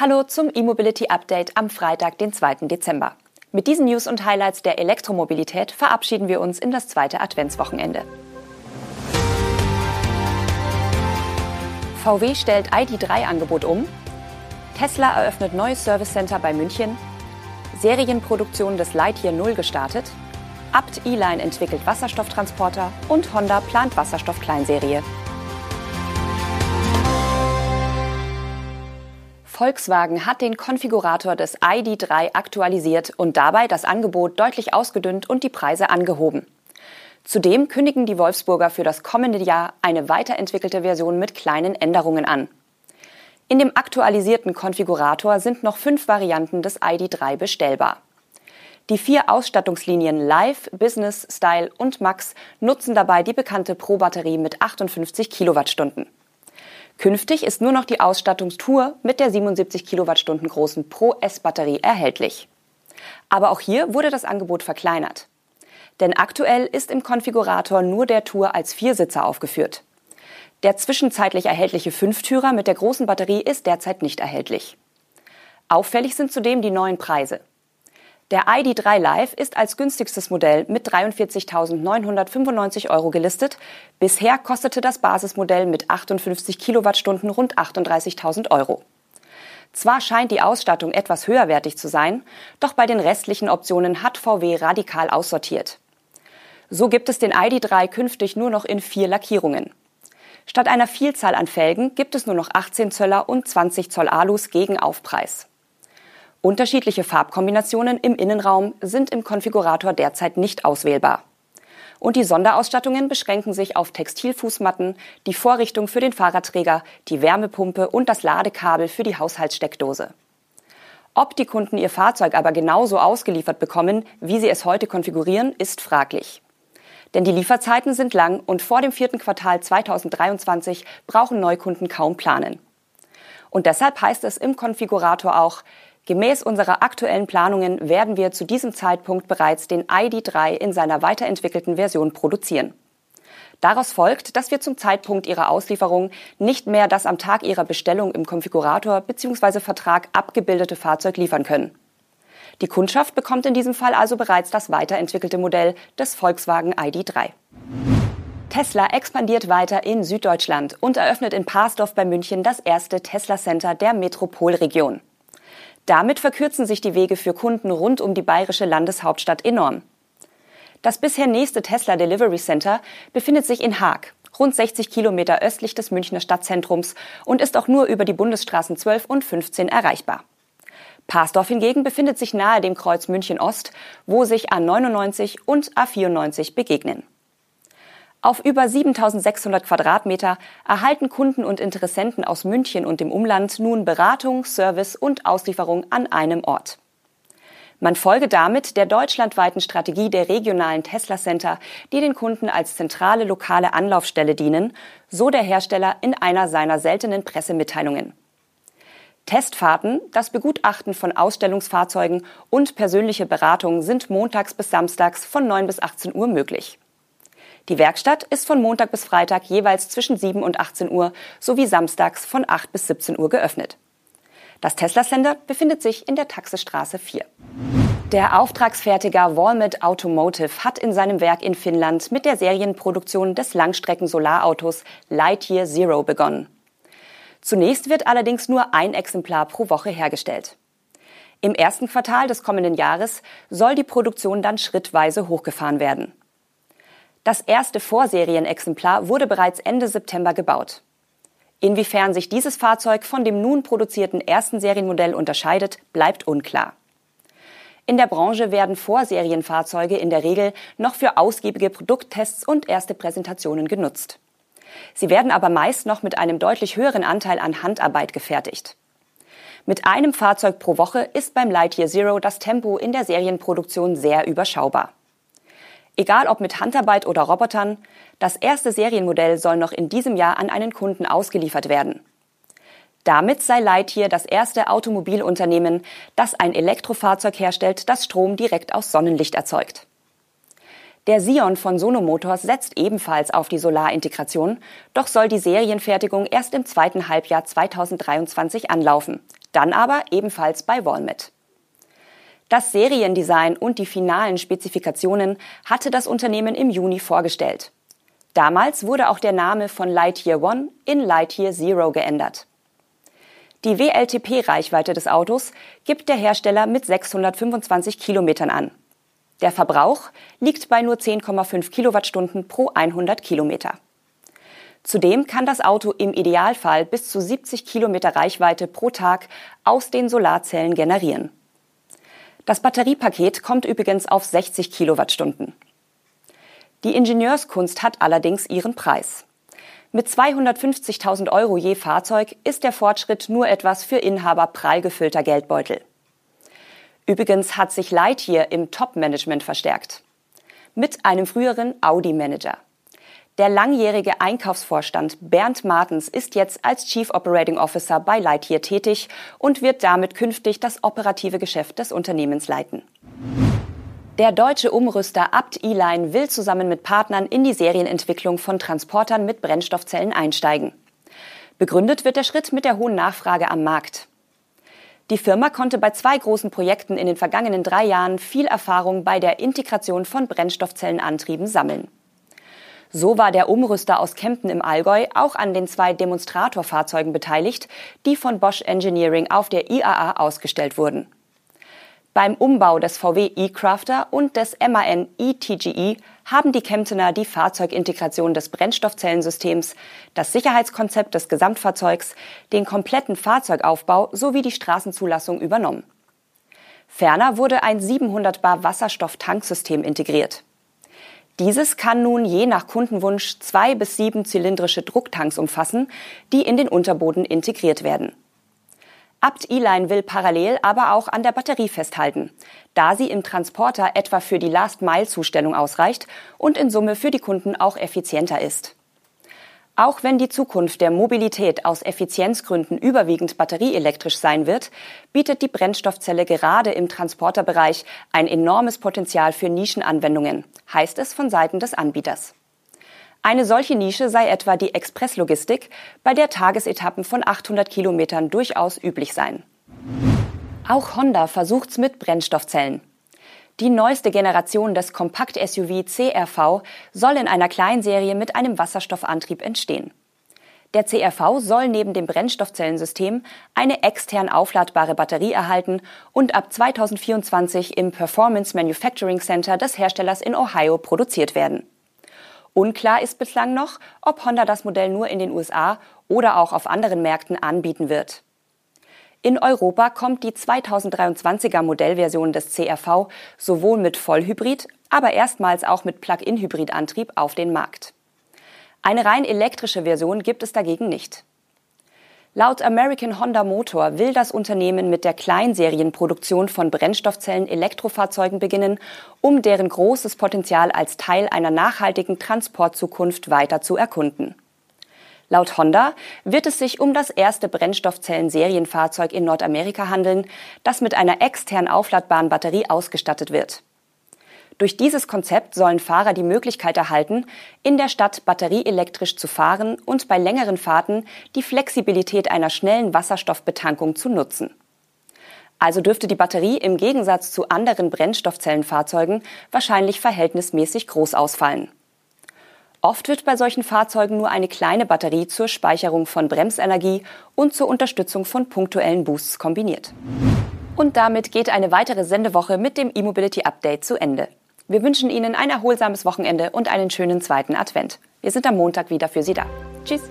Hallo zum E-Mobility Update am Freitag, den 2. Dezember. Mit diesen News und Highlights der Elektromobilität verabschieden wir uns in das zweite Adventswochenende. VW stellt ID3-Angebot um. Tesla eröffnet neues Service Center bei München. Serienproduktion des Lightyear 0 gestartet. Abt E-Line entwickelt Wasserstofftransporter und Honda plant Wasserstoff-Kleinserie. Volkswagen hat den Konfigurator des ID3 aktualisiert und dabei das Angebot deutlich ausgedünnt und die Preise angehoben. Zudem kündigen die Wolfsburger für das kommende Jahr eine weiterentwickelte Version mit kleinen Änderungen an. In dem aktualisierten Konfigurator sind noch fünf Varianten des ID3 bestellbar. Die vier Ausstattungslinien Live, Business, Style und Max nutzen dabei die bekannte Pro-Batterie mit 58 Kilowattstunden. Künftig ist nur noch die Ausstattungstour mit der 77 Kilowattstunden großen Pro S-Batterie erhältlich. Aber auch hier wurde das Angebot verkleinert. Denn aktuell ist im Konfigurator nur der Tour als Viersitzer aufgeführt. Der zwischenzeitlich erhältliche Fünftürer mit der großen Batterie ist derzeit nicht erhältlich. Auffällig sind zudem die neuen Preise. Der ID3 Live ist als günstigstes Modell mit 43.995 Euro gelistet. Bisher kostete das Basismodell mit 58 Kilowattstunden rund 38.000 Euro. Zwar scheint die Ausstattung etwas höherwertig zu sein, doch bei den restlichen Optionen hat VW radikal aussortiert. So gibt es den ID3 künftig nur noch in vier Lackierungen. Statt einer Vielzahl an Felgen gibt es nur noch 18 Zöller und 20 Zoll Alus gegen Aufpreis. Unterschiedliche Farbkombinationen im Innenraum sind im Konfigurator derzeit nicht auswählbar. Und die Sonderausstattungen beschränken sich auf Textilfußmatten, die Vorrichtung für den Fahrradträger, die Wärmepumpe und das Ladekabel für die Haushaltssteckdose. Ob die Kunden ihr Fahrzeug aber genauso ausgeliefert bekommen, wie sie es heute konfigurieren, ist fraglich. Denn die Lieferzeiten sind lang und vor dem vierten Quartal 2023 brauchen Neukunden kaum planen. Und deshalb heißt es im Konfigurator auch, Gemäß unserer aktuellen Planungen werden wir zu diesem Zeitpunkt bereits den ID3 in seiner weiterentwickelten Version produzieren. Daraus folgt, dass wir zum Zeitpunkt ihrer Auslieferung nicht mehr das am Tag ihrer Bestellung im Konfigurator bzw. Vertrag abgebildete Fahrzeug liefern können. Die Kundschaft bekommt in diesem Fall also bereits das weiterentwickelte Modell des Volkswagen ID3. Tesla expandiert weiter in Süddeutschland und eröffnet in Parsdorf bei München das erste Tesla Center der Metropolregion. Damit verkürzen sich die Wege für Kunden rund um die bayerische Landeshauptstadt enorm. Das bisher nächste Tesla Delivery Center befindet sich in Haag, rund 60 Kilometer östlich des Münchner Stadtzentrums und ist auch nur über die Bundesstraßen 12 und 15 erreichbar. Parsdorf hingegen befindet sich nahe dem Kreuz München Ost, wo sich A99 und A94 begegnen. Auf über 7600 Quadratmeter erhalten Kunden und Interessenten aus München und dem Umland nun Beratung, Service und Auslieferung an einem Ort. Man folge damit der deutschlandweiten Strategie der regionalen Tesla Center, die den Kunden als zentrale lokale Anlaufstelle dienen, so der Hersteller in einer seiner seltenen Pressemitteilungen. Testfahrten, das Begutachten von Ausstellungsfahrzeugen und persönliche Beratungen sind montags bis samstags von 9 bis 18 Uhr möglich. Die Werkstatt ist von Montag bis Freitag jeweils zwischen 7 und 18 Uhr sowie samstags von 8 bis 17 Uhr geöffnet. Das Tesla-Center befindet sich in der Taxestraße 4. Der Auftragsfertiger Walmart Automotive hat in seinem Werk in Finnland mit der Serienproduktion des Langstrecken-Solarautos Lightyear Zero begonnen. Zunächst wird allerdings nur ein Exemplar pro Woche hergestellt. Im ersten Quartal des kommenden Jahres soll die Produktion dann schrittweise hochgefahren werden. Das erste Vorserienexemplar wurde bereits Ende September gebaut. Inwiefern sich dieses Fahrzeug von dem nun produzierten ersten Serienmodell unterscheidet, bleibt unklar. In der Branche werden Vorserienfahrzeuge in der Regel noch für ausgiebige Produkttests und erste Präsentationen genutzt. Sie werden aber meist noch mit einem deutlich höheren Anteil an Handarbeit gefertigt. Mit einem Fahrzeug pro Woche ist beim Lightyear Zero das Tempo in der Serienproduktion sehr überschaubar. Egal ob mit Handarbeit oder Robotern, das erste Serienmodell soll noch in diesem Jahr an einen Kunden ausgeliefert werden. Damit sei Lightyear das erste Automobilunternehmen, das ein Elektrofahrzeug herstellt, das Strom direkt aus Sonnenlicht erzeugt. Der Sion von Sono Motors setzt ebenfalls auf die Solarintegration, doch soll die Serienfertigung erst im zweiten Halbjahr 2023 anlaufen. dann aber ebenfalls bei Walmet. Das Seriendesign und die finalen Spezifikationen hatte das Unternehmen im Juni vorgestellt. Damals wurde auch der Name von Lightyear One in Lightyear Zero geändert. Die WLTP-Reichweite des Autos gibt der Hersteller mit 625 Kilometern an. Der Verbrauch liegt bei nur 10,5 Kilowattstunden pro 100 Kilometer. Zudem kann das Auto im Idealfall bis zu 70 Kilometer Reichweite pro Tag aus den Solarzellen generieren. Das Batteriepaket kommt übrigens auf 60 Kilowattstunden. Die Ingenieurskunst hat allerdings ihren Preis. Mit 250.000 Euro je Fahrzeug ist der Fortschritt nur etwas für Inhaber prall gefüllter Geldbeutel. Übrigens hat sich Lightyear im Top-Management verstärkt. Mit einem früheren Audi-Manager. Der langjährige Einkaufsvorstand Bernd Martens ist jetzt als Chief Operating Officer bei Lightyear tätig und wird damit künftig das operative Geschäft des Unternehmens leiten. Der deutsche Umrüster Abt E-Line will zusammen mit Partnern in die Serienentwicklung von Transportern mit Brennstoffzellen einsteigen. Begründet wird der Schritt mit der hohen Nachfrage am Markt. Die Firma konnte bei zwei großen Projekten in den vergangenen drei Jahren viel Erfahrung bei der Integration von Brennstoffzellenantrieben sammeln. So war der Umrüster aus Kempten im Allgäu auch an den zwei Demonstratorfahrzeugen beteiligt, die von Bosch Engineering auf der IAA ausgestellt wurden. Beim Umbau des VW e-Crafter und des MAN e-TGE haben die Kemptener die Fahrzeugintegration des Brennstoffzellensystems, das Sicherheitskonzept des Gesamtfahrzeugs, den kompletten Fahrzeugaufbau sowie die Straßenzulassung übernommen. Ferner wurde ein 700 Bar Wasserstofftanksystem integriert. Dieses kann nun je nach Kundenwunsch zwei bis sieben zylindrische Drucktanks umfassen, die in den Unterboden integriert werden. Abt E-Line will parallel aber auch an der Batterie festhalten, da sie im Transporter etwa für die Last-Mile-Zustellung ausreicht und in Summe für die Kunden auch effizienter ist. Auch wenn die Zukunft der Mobilität aus Effizienzgründen überwiegend batterieelektrisch sein wird, bietet die Brennstoffzelle gerade im Transporterbereich ein enormes Potenzial für Nischenanwendungen, heißt es von Seiten des Anbieters. Eine solche Nische sei etwa die Expresslogistik, bei der Tagesetappen von 800 Kilometern durchaus üblich seien. Auch Honda versucht's mit Brennstoffzellen. Die neueste Generation des Kompakt-SUV CRV soll in einer Kleinserie mit einem Wasserstoffantrieb entstehen. Der CRV soll neben dem Brennstoffzellensystem eine extern aufladbare Batterie erhalten und ab 2024 im Performance Manufacturing Center des Herstellers in Ohio produziert werden. Unklar ist bislang noch, ob Honda das Modell nur in den USA oder auch auf anderen Märkten anbieten wird. In Europa kommt die 2023er Modellversion des CRV sowohl mit Vollhybrid, aber erstmals auch mit Plug-in-Hybridantrieb auf den Markt. Eine rein elektrische Version gibt es dagegen nicht. Laut American Honda Motor will das Unternehmen mit der Kleinserienproduktion von Brennstoffzellen-Elektrofahrzeugen beginnen, um deren großes Potenzial als Teil einer nachhaltigen Transportzukunft weiter zu erkunden. Laut Honda wird es sich um das erste Brennstoffzellen-Serienfahrzeug in Nordamerika handeln, das mit einer extern aufladbaren Batterie ausgestattet wird. Durch dieses Konzept sollen Fahrer die Möglichkeit erhalten, in der Stadt batterieelektrisch zu fahren und bei längeren Fahrten die Flexibilität einer schnellen Wasserstoffbetankung zu nutzen. Also dürfte die Batterie im Gegensatz zu anderen Brennstoffzellenfahrzeugen wahrscheinlich verhältnismäßig groß ausfallen. Oft wird bei solchen Fahrzeugen nur eine kleine Batterie zur Speicherung von Bremsenergie und zur Unterstützung von punktuellen Boosts kombiniert. Und damit geht eine weitere Sendewoche mit dem E-Mobility Update zu Ende. Wir wünschen Ihnen ein erholsames Wochenende und einen schönen zweiten Advent. Wir sind am Montag wieder für Sie da. Tschüss.